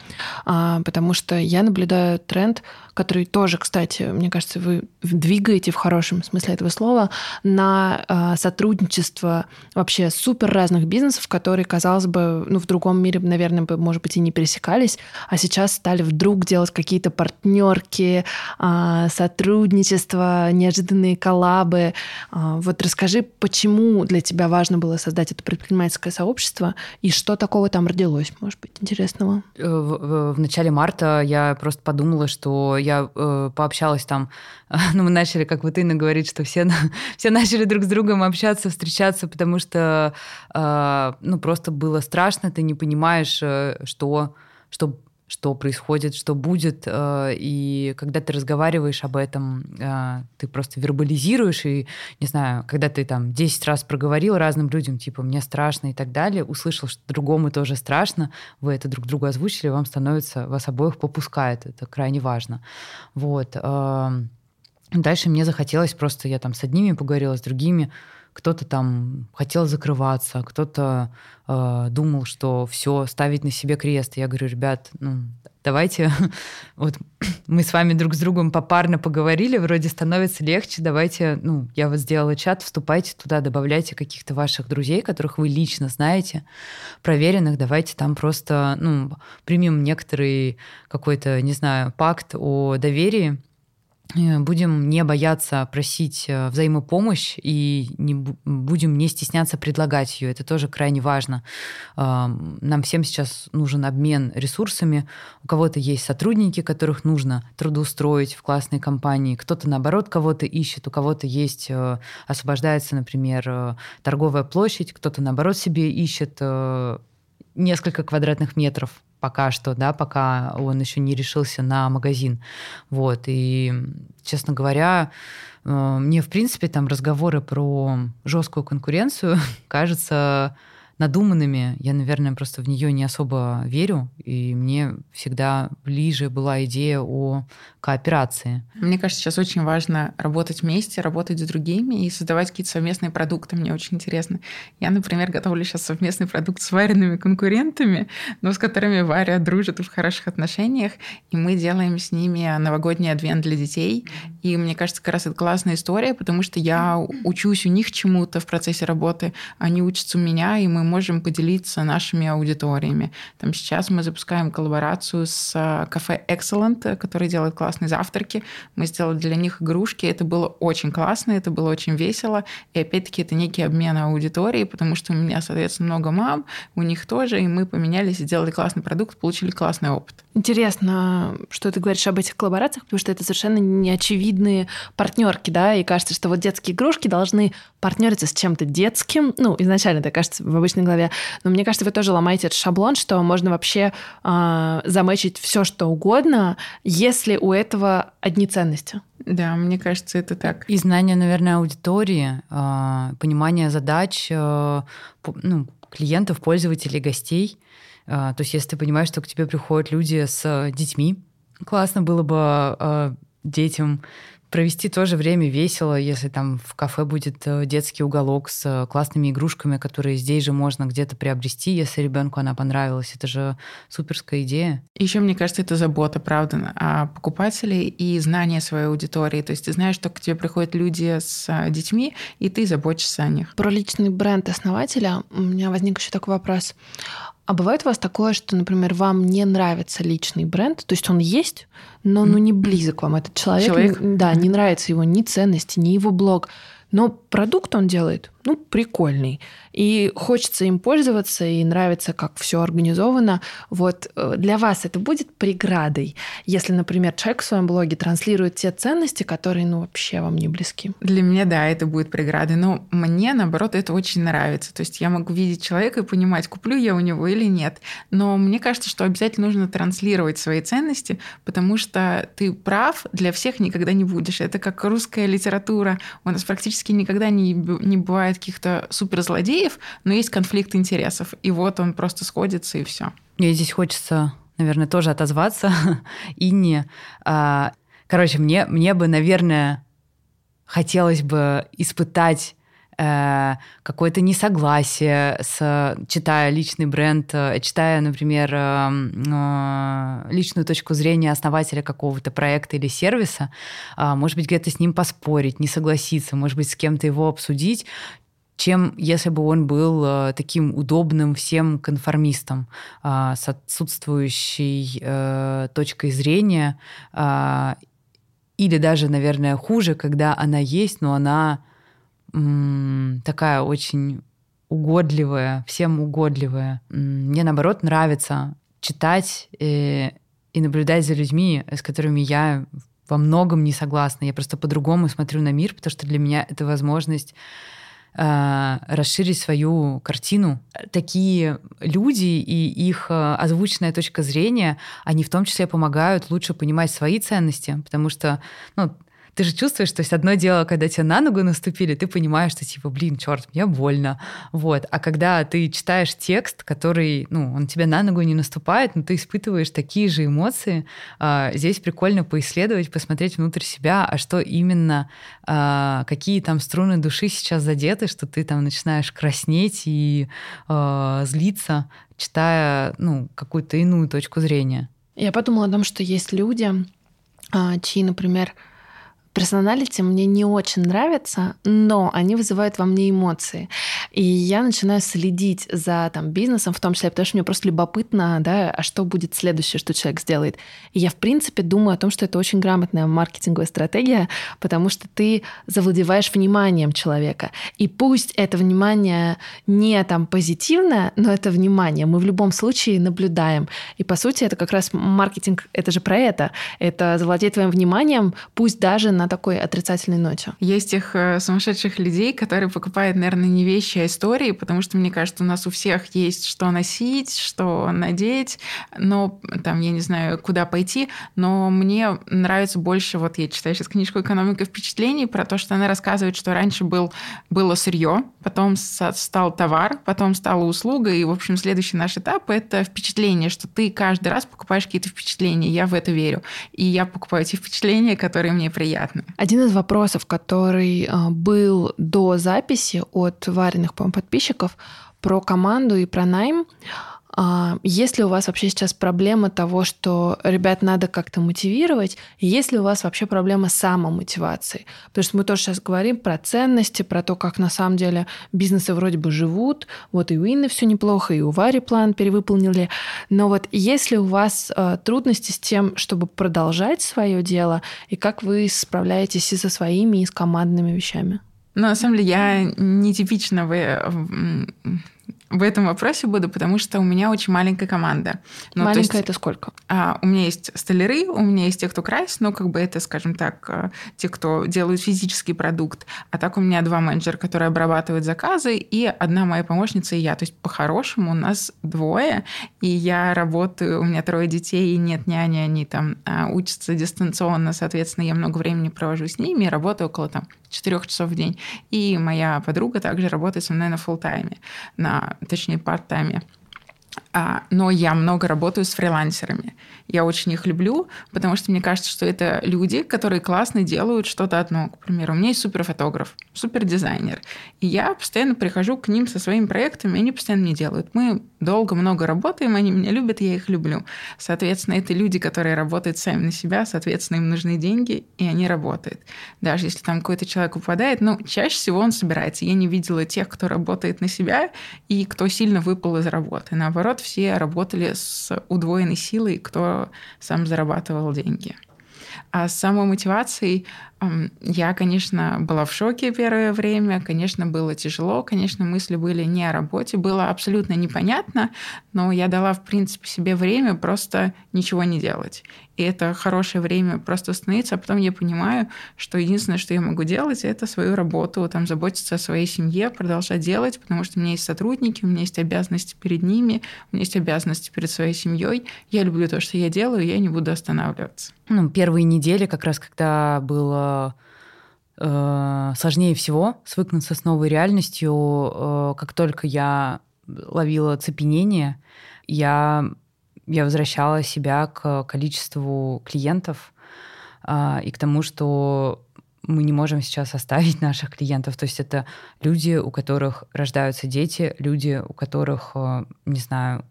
а, потому что я наблюдаю тренд, который тоже, кстати, мне кажется, вы двигаете в хорошем смысле этого слова, на а, сотрудничество вообще супер разных бизнесов, которые, казалось бы, ну, в другом мире, наверное, бы, может быть, и не пересекались, а сейчас стали вдруг делать какие-то партнерки, сотрудничество, неожиданные коллабы. А, вот расскажи, почему для тебя важно было создать это предпринимательское сообщество и что такого там родилось, может быть, интересного? Э, в, в начале марта я просто подумала, что я э, пообщалась там, (laughs) ну, мы начали, как вот Инна говорит, что все, (laughs) все начали друг с другом общаться, встречаться, потому что, э, ну, просто было страшно, ты не понимаешь, э, что, что что происходит, что будет. Э, и когда ты разговариваешь об этом, э, ты просто вербализируешь, и, не знаю, когда ты там 10 раз проговорил разным людям, типа, мне страшно и так далее, услышал, что другому тоже страшно, вы это друг другу озвучили, вам становится, вас обоих попускает. Это крайне важно. Вот. Эм, дальше мне захотелось просто, я там с одними поговорила, с другими, кто-то там хотел закрываться, кто-то э, думал, что все, ставить на себе крест. Я говорю, ребят, ну, давайте, (laughs) вот (clears throat) мы с вами друг с другом попарно поговорили, вроде становится легче, давайте, ну, я вот сделала чат, вступайте туда, добавляйте каких-то ваших друзей, которых вы лично знаете, проверенных, давайте там просто, ну, примем некоторый какой-то, не знаю, пакт о доверии, будем не бояться просить э, взаимопомощь и не будем не стесняться предлагать ее. Это тоже крайне важно. Нам всем сейчас нужен обмен ресурсами. У кого-то есть сотрудники, которых нужно трудоустроить в классной компании. Кто-то, наоборот, кого-то ищет. У кого-то есть, э, освобождается, например, торговая площадь. Кто-то, наоборот, себе ищет несколько квадратных метров пока что, да, пока он еще не решился на магазин. Вот, и, честно говоря, э, мне, в принципе, там разговоры про жесткую конкуренцию (laughs) кажется надуманными. Я, наверное, просто в нее не особо верю, и мне всегда ближе была идея о кооперации. Мне кажется, сейчас очень важно работать вместе, работать с другими и создавать какие-то совместные продукты. Мне очень интересно. Я, например, готовлю сейчас совместный продукт с вареными конкурентами, но с которыми Варя дружит в хороших отношениях, и мы делаем с ними новогодний адвент для детей. И мне кажется, как раз это классная история, потому что я учусь у них чему-то в процессе работы, они учатся у меня, и мы можем поделиться нашими аудиториями. Там сейчас мы запускаем коллаборацию с э, кафе Excellent, который делает классные завтраки. Мы сделали для них игрушки. Это было очень классно, это было очень весело. И опять-таки это некий обмен аудиторией, потому что у меня, соответственно, много мам, у них тоже, и мы поменялись, сделали классный продукт, получили классный опыт. Интересно, что ты говоришь об этих коллаборациях, потому что это совершенно неочевидные партнерки, да, и кажется, что вот детские игрушки должны партнериться с чем-то детским. Ну, изначально это кажется в обычной голове. Но мне кажется, вы тоже ломаете этот шаблон, что можно вообще э, замечить все, что угодно, если у этого одни ценности. Да, мне кажется, это так. И знание, наверное, аудитории, э, понимание задач э, ну, клиентов, пользователей, гостей. Э, то есть, если ты понимаешь, что к тебе приходят люди с детьми, классно было бы детям провести тоже время весело, если там в кафе будет э, детский уголок с э, классными игрушками, которые здесь же можно где-то приобрести, если ребенку она понравилась. Это же суперская идея. Еще, мне кажется, это забота, правда, о покупателе и знание своей аудитории. То есть ты знаешь, что к тебе приходят люди с э, детьми, и ты заботишься о них. Про личный бренд основателя у меня возник еще такой вопрос. А бывает у вас такое, что, например, вам не нравится личный бренд, то есть он есть, но ну, не близок вам этот человек, человек? да, не нравится его ни ценности, ни его блог, но продукт он делает, ну, прикольный. И хочется им пользоваться, и нравится, как все организовано. Вот э, для вас это будет преградой, если, например, человек в своем блоге транслирует те ценности, которые, ну, вообще вам не близки? Для меня, да, это будет преградой. Но мне, наоборот, это очень нравится. То есть я могу видеть человека и понимать, куплю я у него или нет. Но мне кажется, что обязательно нужно транслировать свои ценности, потому что ты прав для всех никогда не будешь. Это как русская литература. У нас практически никогда не, не бывает каких-то суперзлодеев, но есть конфликт интересов. И вот он просто сходится, и все. Мне здесь хочется, наверное, тоже отозваться. (laughs) и не. А, короче, мне, мне бы, наверное, хотелось бы испытать э, какое-то несогласие с читая личный бренд, э, читая, например, э, личную точку зрения основателя какого-то проекта или сервиса, а, может быть, где-то с ним поспорить, не согласиться, может быть, с кем-то его обсудить, чем если бы он был э, таким удобным всем конформистом э, с отсутствующей э, точкой зрения, э, или даже, наверное, хуже, когда она есть, но она такая очень угодливая, всем угодливая. Мне, наоборот, нравится читать э, и наблюдать за людьми, с которыми я во многом не согласна. Я просто по-другому смотрю на мир, потому что для меня это возможность Э, расширить свою картину. Такие люди и их э, озвученная точка зрения, они в том числе помогают лучше понимать свои ценности, потому что ну, ты же чувствуешь, то есть одно дело, когда тебе на ногу наступили, ты понимаешь, что типа, блин, черт, мне больно. Вот. А когда ты читаешь текст, который, ну, он тебе на ногу не наступает, но ты испытываешь такие же эмоции, а, здесь прикольно поисследовать, посмотреть внутрь себя, а что именно, а, какие там струны души сейчас задеты, что ты там начинаешь краснеть и а, злиться, читая, ну, какую-то иную точку зрения. Я подумала о том, что есть люди, чьи, например, персоналити мне не очень нравятся, но они вызывают во мне эмоции. И я начинаю следить за там, бизнесом, в том числе, потому что мне просто любопытно, да, а что будет следующее, что человек сделает. И я, в принципе, думаю о том, что это очень грамотная маркетинговая стратегия, потому что ты завладеваешь вниманием человека. И пусть это внимание не там позитивное, но это внимание мы в любом случае наблюдаем. И, по сути, это как раз маркетинг, это же про это. Это завладеть твоим вниманием, пусть даже на такой отрицательной ноте. Есть тех э, сумасшедших людей, которые покупают, наверное, не вещи, а истории, потому что, мне кажется, у нас у всех есть что носить, что надеть, но там, я не знаю, куда пойти, но мне нравится больше, вот я читаю сейчас книжку «Экономика впечатлений» про то, что она рассказывает, что раньше был, было сырье, потом стал товар, потом стала услуга, и, в общем, следующий наш этап — это впечатление, что ты каждый раз покупаешь какие-то впечатления, я в это верю. И я покупаю те впечатления, которые мне приятны. Один из вопросов, который а, был до записи от вареных, по подписчиков про команду и про найм, а, есть ли у вас вообще сейчас проблема того, что ребят надо как-то мотивировать? Есть ли у вас вообще проблема самомотивации? Потому что мы тоже сейчас говорим про ценности, про то, как на самом деле бизнесы вроде бы живут. Вот и у Инны все неплохо, и у Вари план перевыполнили. Но вот есть ли у вас а, трудности с тем, чтобы продолжать свое дело, и как вы справляетесь и со своими, и с командными вещами? Ну, на самом деле, я нетипично в в этом вопросе буду, потому что у меня очень маленькая команда. Ну, маленькая есть, это сколько? А, у меня есть столяры, у меня есть те, кто красит, ну, как бы это, скажем так, э, те, кто делают физический продукт. А так у меня два менеджера, которые обрабатывают заказы, и одна моя помощница и я. То есть, по-хорошему, у нас двое, и я работаю, у меня трое детей, и нет няни, они там а, учатся дистанционно, соответственно, я много времени провожу с ними, работаю около там четырех часов в день. И моя подруга также работает со мной на фулл-тайме, на, точнее, парт-тайме. А, но я много работаю с фрилансерами. Я очень их люблю, потому что мне кажется, что это люди, которые классно делают что-то одно. К примеру, у меня есть суперфотограф, супердизайнер. И я постоянно прихожу к ним со своими проектами, и они постоянно мне делают. Мы долго, много работаем, они меня любят, я их люблю. Соответственно, это люди, которые работают сами на себя, соответственно, им нужны деньги, и они работают. Даже если там какой-то человек упадает, ну, чаще всего он собирается. Я не видела тех, кто работает на себя и кто сильно выпал из работы. Наоборот, все работали с удвоенной силой, кто сам зарабатывал деньги. А с самой мотивацией я, конечно, была в шоке первое время, конечно, было тяжело, конечно, мысли были не о работе, было абсолютно непонятно, но я дала, в принципе, себе время просто ничего не делать. И это хорошее время просто остановиться, а потом я понимаю, что единственное, что я могу делать, это свою работу, там, заботиться о своей семье, продолжать делать, потому что у меня есть сотрудники, у меня есть обязанности перед ними, у меня есть обязанности перед своей семьей. Я люблю то, что я делаю, я не буду останавливаться. Ну, первые недели, как раз когда было сложнее всего свыкнуться с новой реальностью, э, как только я ловила цепенение, я, я возвращала себя к количеству клиентов э, и к тому, что мы не можем сейчас оставить наших клиентов. То есть это люди, у которых рождаются дети, люди, у которых, э, не знаю,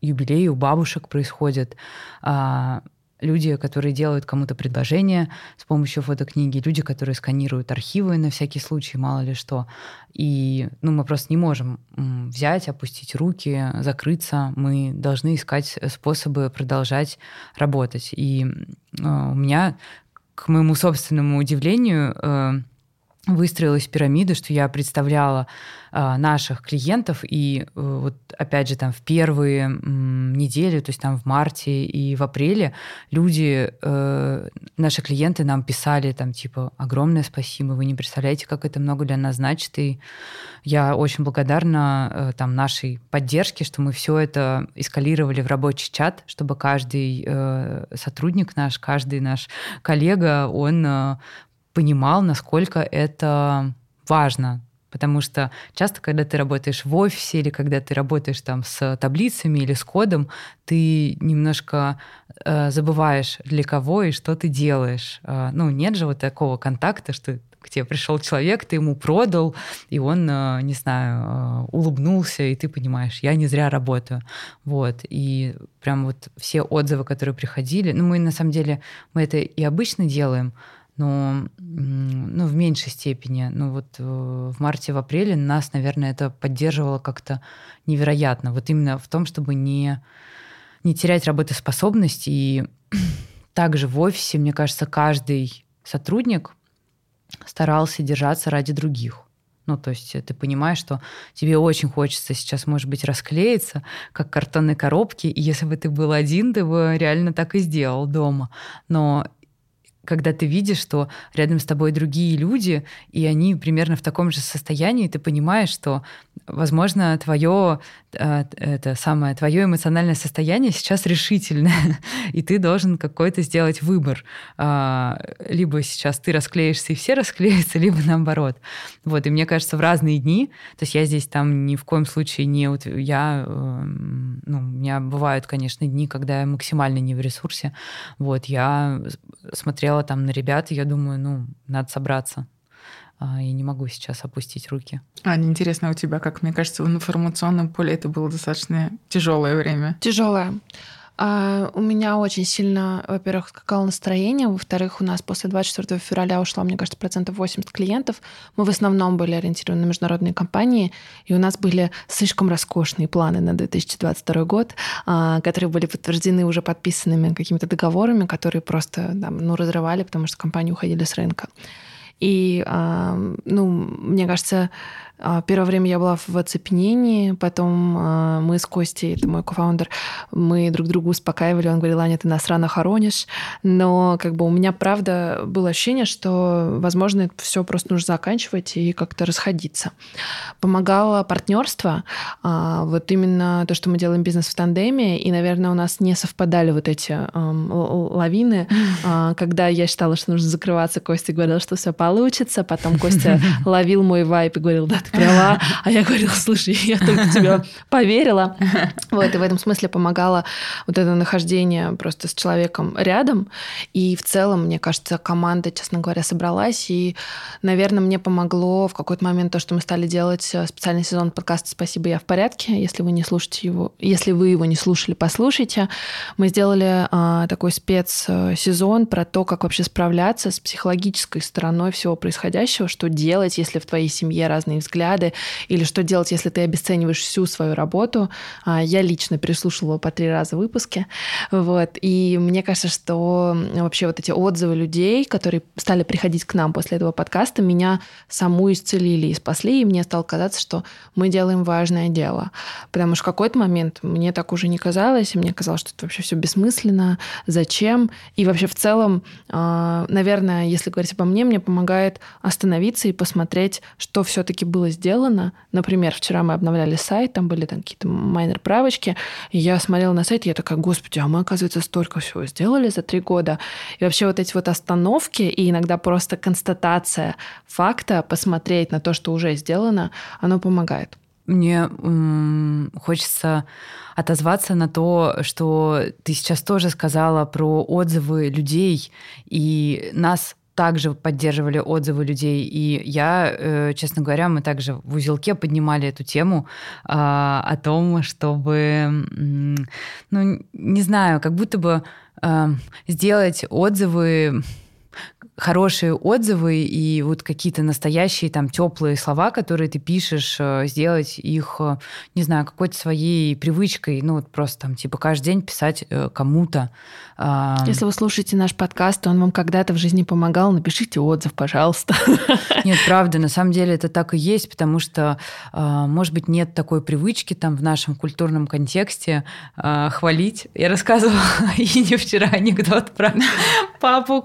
юбилеи у бабушек происходят, а, люди, которые делают кому-то предложение с помощью фотокниги, люди, которые сканируют архивы на всякий случай, мало ли что. И ну, мы просто не можем взять, опустить руки, закрыться. Мы должны искать способы продолжать работать. И э, у меня, к моему собственному удивлению, э, выстроилась пирамида, что я представляла э, наших клиентов, и э, вот опять же там в первые м, недели, то есть там в марте и в апреле люди, э, наши клиенты нам писали там типа огромное спасибо, вы не представляете, как это много для нас значит, и я очень благодарна э, там нашей поддержке, что мы все это эскалировали в рабочий чат, чтобы каждый э, сотрудник наш, каждый наш коллега, он э, понимал, насколько это важно. Потому что часто, когда ты работаешь в офисе или когда ты работаешь там с таблицами или с кодом, ты немножко э, забываешь, для кого и что ты делаешь. Э, ну, нет же вот такого контакта, что к тебе пришел человек, ты ему продал, и он, э, не знаю, э, улыбнулся, и ты понимаешь, я не зря работаю. Вот. И прям вот все отзывы, которые приходили, ну, мы на самом деле, мы это и обычно делаем, но ну, в меньшей степени. Ну вот э, в марте, в апреле нас, наверное, это поддерживало как-то невероятно. Вот именно в том, чтобы не, не терять работоспособность. И (clears throat) также в офисе, мне кажется, каждый сотрудник старался держаться ради других. Ну, то есть ты понимаешь, что тебе очень хочется сейчас, может быть, расклеиться, как картонные коробки, и если бы ты был один, ты бы реально так и сделал дома. Но когда ты видишь, что рядом с тобой другие люди, и они примерно в таком же состоянии, ты понимаешь, что, возможно, твое э, это самое твое эмоциональное состояние сейчас решительное, (laughs) и ты должен какой-то сделать выбор. А, либо сейчас ты расклеишься и все расклеятся, (laughs) либо наоборот. Вот, и мне кажется, в разные дни, то есть я здесь там ни в коем случае не... Я, эм, ну, у меня бывают, конечно, дни, когда я максимально не в ресурсе. Вот, я смотрела смотрела там на ребят, и я думаю, ну, надо собраться. А, я не могу сейчас опустить руки. А интересно у тебя, как мне кажется, в информационном поле это было достаточно тяжелое время. Тяжелое. А, у меня очень сильно, во-первых, скакало настроение, во-вторых, у нас после 24 февраля ушло, мне кажется, процентов 80 клиентов. Мы в основном были ориентированы на международные компании, и у нас были слишком роскошные планы на 2022 год, а, которые были подтверждены уже подписанными какими-то договорами, которые просто там, ну, разрывали, потому что компании уходили с рынка. И, ну, мне кажется, первое время я была в оцепенении, потом а, мы с Костей, это мой кофаундер, мы друг друга успокаивали, он говорил, Аня, ты нас рано хоронишь, но как бы у меня, правда, было ощущение, что, возможно, это все просто нужно заканчивать и как-то расходиться. Помогало партнерство, а, вот именно то, что мы делаем бизнес в тандеме, и, наверное, у нас не совпадали вот эти лавины, когда я считала, что нужно закрываться, Костя говорил, что все получится, потом Костя (laughs) ловил мой вайп и говорил, да права. А я говорила, слушай, я только тебе поверила. Вот, и в этом смысле помогало вот это нахождение просто с человеком рядом. И в целом, мне кажется, команда, честно говоря, собралась. И, наверное, мне помогло в какой-то момент то, что мы стали делать специальный сезон подкаста «Спасибо, я в порядке». Если вы не слушаете его, если вы его не слушали, послушайте. Мы сделали а, такой спецсезон про то, как вообще справляться с психологической стороной всего происходящего, что делать, если в твоей семье разные взгляды, или что делать, если ты обесцениваешь всю свою работу. А, я лично переслушивала по три раза выпуски. Вот. И мне кажется, что вообще вот эти отзывы людей, которые стали приходить к нам после этого подкаста, меня саму исцелили и спасли, и мне стало казаться, что мы делаем важное дело. Потому что в какой-то момент мне так уже не казалось, и мне казалось, что это вообще все бессмысленно, зачем. И вообще в целом, а, наверное, если говорить обо мне, мне помогает остановиться и посмотреть, что все-таки было сделано. Например, вчера мы обновляли сайт, там были там какие-то майнер правочки, я смотрела на сайт, и я такая, господи, а мы, оказывается, столько всего сделали за три года. И вообще вот эти вот остановки и иногда просто констатация факта, посмотреть на то, что уже сделано, оно помогает. Мне хочется отозваться на то, что ты сейчас тоже сказала про отзывы людей, и нас также поддерживали отзывы людей. И я, э, честно говоря, мы также в узелке поднимали эту тему а, о том, чтобы, ну, не знаю, как будто бы а, сделать отзывы хорошие отзывы и вот какие-то настоящие там теплые слова, которые ты пишешь, э, сделать их, э, не знаю, какой-то своей привычкой, ну вот просто там типа каждый день писать э, кому-то. Если вы слушаете наш подкаст, он вам когда-то в жизни помогал, напишите отзыв, пожалуйста. (laughs) Нет, правда, на самом деле это так и есть, потому что, может быть, нет такой привычки там в нашем культурном контексте хвалить. Я рассказывала (laughs) Ине вчера анекдот про (laughs) папу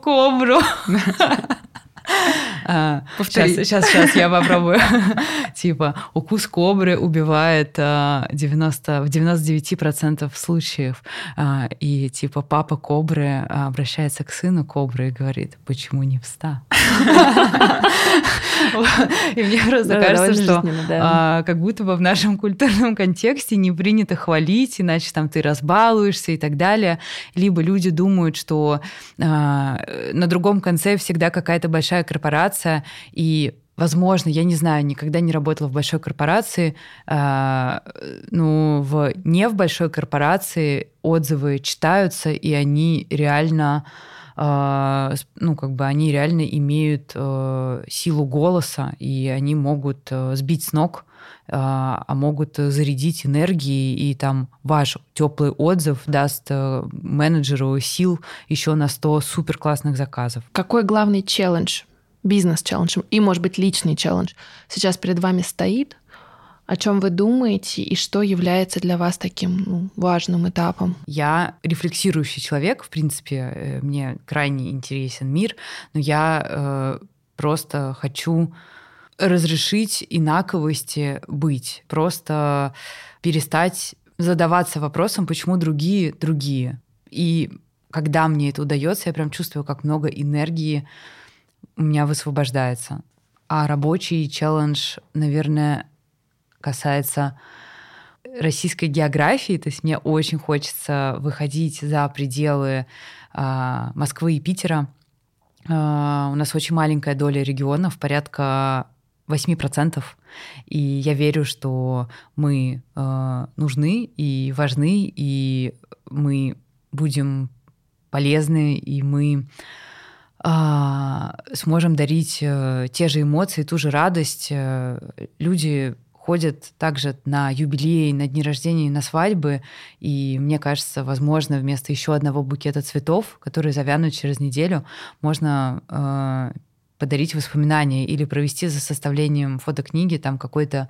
Кобру. Сейчас, сейчас, сейчас я попробую. (laughs) типа, укус кобры убивает 90, а, в 99% случаев. А, и типа папа кобры обращается к сыну кобры и говорит, почему не вста? (laughs) И мне просто кажется, что а, как будто бы в нашем культурном контексте не принято хвалить, иначе там ты разбалуешься и так далее. Либо люди думают, что на другом конце всегда какая-то большая корпорация, и Возможно, я не знаю, никогда не работала в большой корпорации. Э, ну, в, не в большой корпорации отзывы читаются, и они реально ну, как бы они реально имеют э, силу голоса, и они могут э, сбить с ног а могут зарядить энергией, и там ваш теплый отзыв даст менеджеру сил еще на 100 супер классных заказов. Какой главный челлендж бизнес-челлендж и, может быть, личный челлендж сейчас перед вами стоит, о чем вы думаете и что является для вас таким ну, важным этапом? Я рефлексирующий человек, в принципе, э, мне крайне интересен мир, но я э, просто хочу разрешить инаковости быть, просто перестать задаваться вопросом, почему другие другие. И когда мне это удается, я прям чувствую, как много энергии у меня высвобождается. А рабочий челлендж, наверное, касается российской географии, то есть мне очень хочется выходить за пределы э, Москвы и Питера. Э, у нас очень маленькая доля регионов, порядка 8%. И я верю, что мы э, нужны и важны, и мы будем полезны, и мы сможем дарить э, те же эмоции, ту же радость. Э, люди ходят также на юбилеи, на дни рождения, на свадьбы. И мне кажется, возможно, вместо еще одного букета цветов, которые завянут через неделю, можно э, подарить воспоминания или провести за составлением фотокниги там какой-то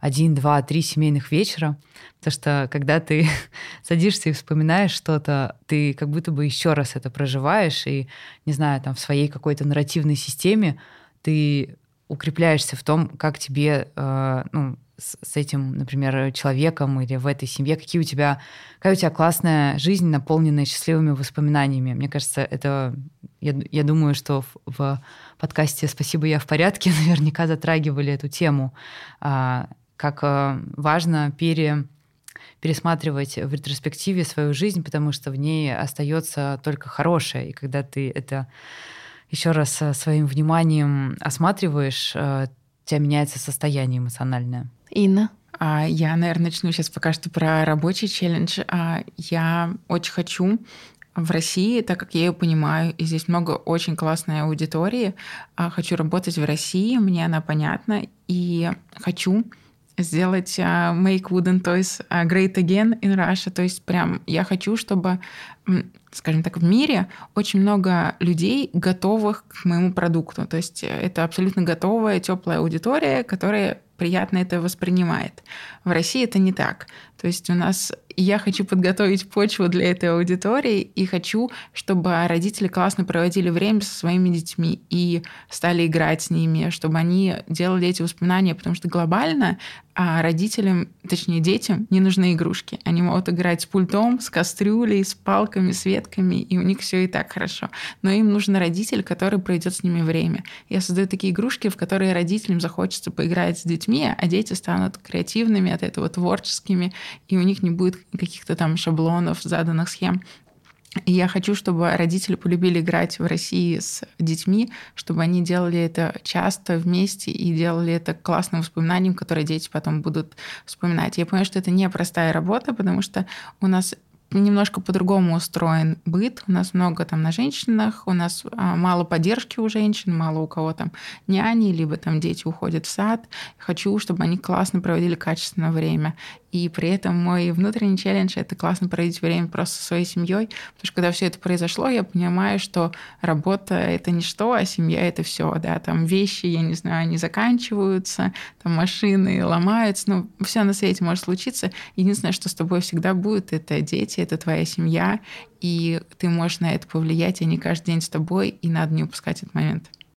один, два, три семейных вечера. Потому что когда ты (laughs) садишься и вспоминаешь что-то, ты как будто бы еще раз это проживаешь, и, не знаю, там в своей какой-то нарративной системе ты укрепляешься в том, как тебе э, ну, с, с этим, например, человеком или в этой семье, какие у тебя, какая у тебя классная жизнь, наполненная счастливыми воспоминаниями. Мне кажется, это, я, я думаю, что в, в подкасте «Спасибо, я в порядке» (laughs) наверняка затрагивали эту тему, а, как а, важно пере пересматривать в ретроспективе свою жизнь, потому что в ней остается только хорошее. И когда ты это еще раз э, своим вниманием осматриваешь, э, у тебя меняется состояние эмоциональное. Инна? А, я, наверное, начну сейчас пока что про рабочий челлендж. А, я очень хочу в России, так как я ее понимаю, и здесь много очень классной аудитории, а, хочу работать в России, мне она понятна, и хочу сделать uh, Make Wooden Toys Great Again in Russia. То есть прям я хочу, чтобы, скажем так, в мире очень много людей, готовых к моему продукту. То есть это абсолютно готовая, теплая аудитория, которая приятно это воспринимает. В России это не так. То есть у нас я хочу подготовить почву для этой аудитории и хочу, чтобы родители классно проводили время со своими детьми и стали играть с ними, чтобы они делали эти воспоминания, потому что глобально а родителям, точнее детям, не нужны игрушки. Они могут играть с пультом, с кастрюлей, с палками, с ветками, и у них все и так хорошо. Но им нужен родитель, который проведет с ними время. Я создаю такие игрушки, в которые родителям захочется поиграть с детьми, а дети станут креативными от этого, творческими, и у них не будет каких-то там шаблонов, заданных схем. И я хочу, чтобы родители полюбили играть в России с детьми, чтобы они делали это часто вместе и делали это классным воспоминанием, которое дети потом будут вспоминать. Я понимаю, что это непростая работа, потому что у нас немножко по-другому устроен быт. У нас много там на женщинах, у нас а, мало поддержки у женщин, мало у кого там няни, либо там дети уходят в сад. Хочу, чтобы они классно проводили качественное время. И при этом мой внутренний челлендж — это классно проводить время просто со своей семьей, потому что когда все это произошло, я понимаю, что работа — это не что, а семья — это все, да, там вещи, я не знаю, они заканчиваются, там машины ломаются, ну, все на свете может случиться. Единственное, что с тобой всегда будет, это дети, это твоя семья, и ты можешь на это повлиять, они каждый день с тобой, и надо не упускать этот момент.